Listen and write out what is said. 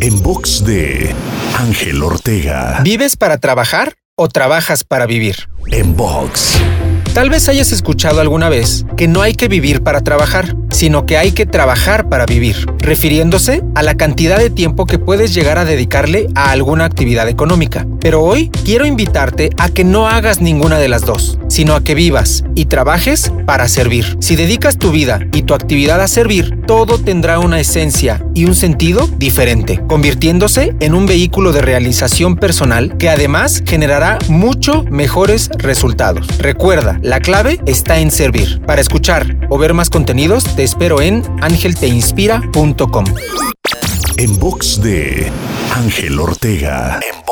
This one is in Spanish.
En box de Ángel Ortega. ¿Vives para trabajar o trabajas para vivir? En box. Tal vez hayas escuchado alguna vez que no hay que vivir para trabajar, sino que hay que trabajar para vivir, refiriéndose a la cantidad de tiempo que puedes llegar a dedicarle a alguna actividad económica. Pero hoy quiero invitarte a que no hagas ninguna de las dos, sino a que vivas y trabajes para servir. Si dedicas tu vida y tu actividad a servir, todo tendrá una esencia y un sentido diferente, convirtiéndose en un vehículo de realización personal que además generará mucho mejores resultados. Recuerda, la clave está en servir. Para escuchar o ver más contenidos, te espero en angelteinspira.com. En box de Ángel Ortega. En.